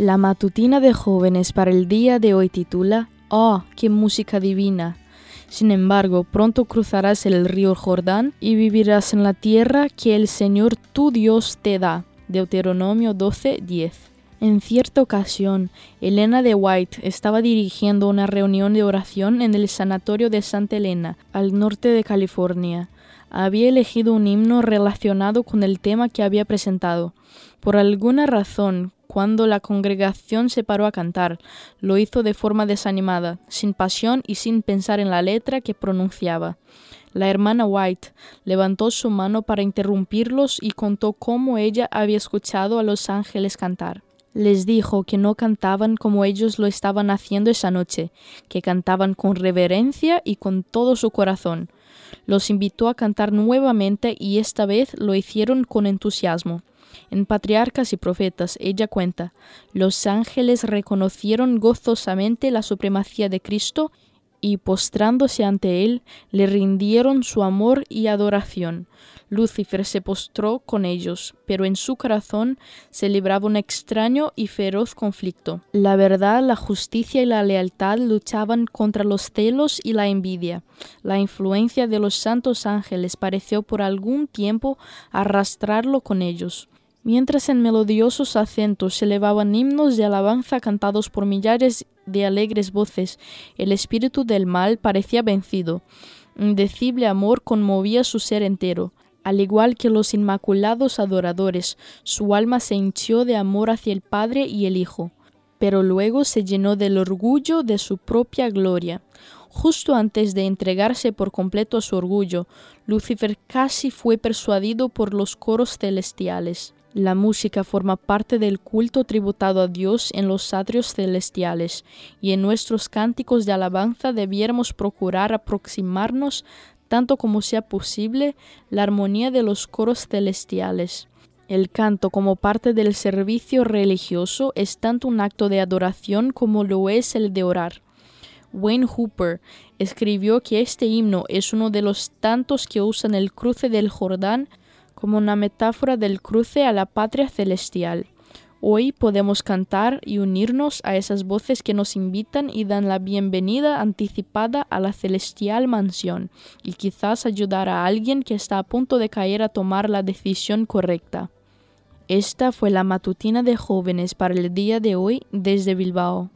La matutina de jóvenes para el día de hoy titula Oh, qué música divina. Sin embargo, pronto cruzarás el río Jordán y vivirás en la tierra que el Señor tu Dios te da. Deuteronomio 12:10. En cierta ocasión, Elena de White estaba dirigiendo una reunión de oración en el Sanatorio de Santa Elena, al norte de California. Había elegido un himno relacionado con el tema que había presentado. Por alguna razón, cuando la congregación se paró a cantar, lo hizo de forma desanimada, sin pasión y sin pensar en la letra que pronunciaba. La hermana White levantó su mano para interrumpirlos y contó cómo ella había escuchado a los ángeles cantar. Les dijo que no cantaban como ellos lo estaban haciendo esa noche, que cantaban con reverencia y con todo su corazón. Los invitó a cantar nuevamente y esta vez lo hicieron con entusiasmo. En Patriarcas y Profetas ella cuenta, los ángeles reconocieron gozosamente la supremacía de Cristo y postrándose ante él, le rindieron su amor y adoración. Lucifer se postró con ellos, pero en su corazón se libraba un extraño y feroz conflicto. La verdad, la justicia y la lealtad luchaban contra los celos y la envidia. La influencia de los santos ángeles pareció por algún tiempo arrastrarlo con ellos. Mientras en melodiosos acentos se elevaban himnos de alabanza cantados por millares de alegres voces, el espíritu del mal parecía vencido. Indecible amor conmovía su ser entero. Al igual que los inmaculados adoradores, su alma se hinchió de amor hacia el Padre y el Hijo, pero luego se llenó del orgullo de su propia gloria. Justo antes de entregarse por completo a su orgullo, Lucifer casi fue persuadido por los coros celestiales. La música forma parte del culto tributado a Dios en los atrios celestiales, y en nuestros cánticos de alabanza debiéramos procurar aproximarnos tanto como sea posible la armonía de los coros celestiales. El canto como parte del servicio religioso es tanto un acto de adoración como lo es el de orar. Wayne Hooper escribió que este himno es uno de los tantos que usan el cruce del Jordán como una metáfora del cruce a la patria celestial. Hoy podemos cantar y unirnos a esas voces que nos invitan y dan la bienvenida anticipada a la celestial mansión, y quizás ayudar a alguien que está a punto de caer a tomar la decisión correcta. Esta fue la matutina de jóvenes para el día de hoy desde Bilbao.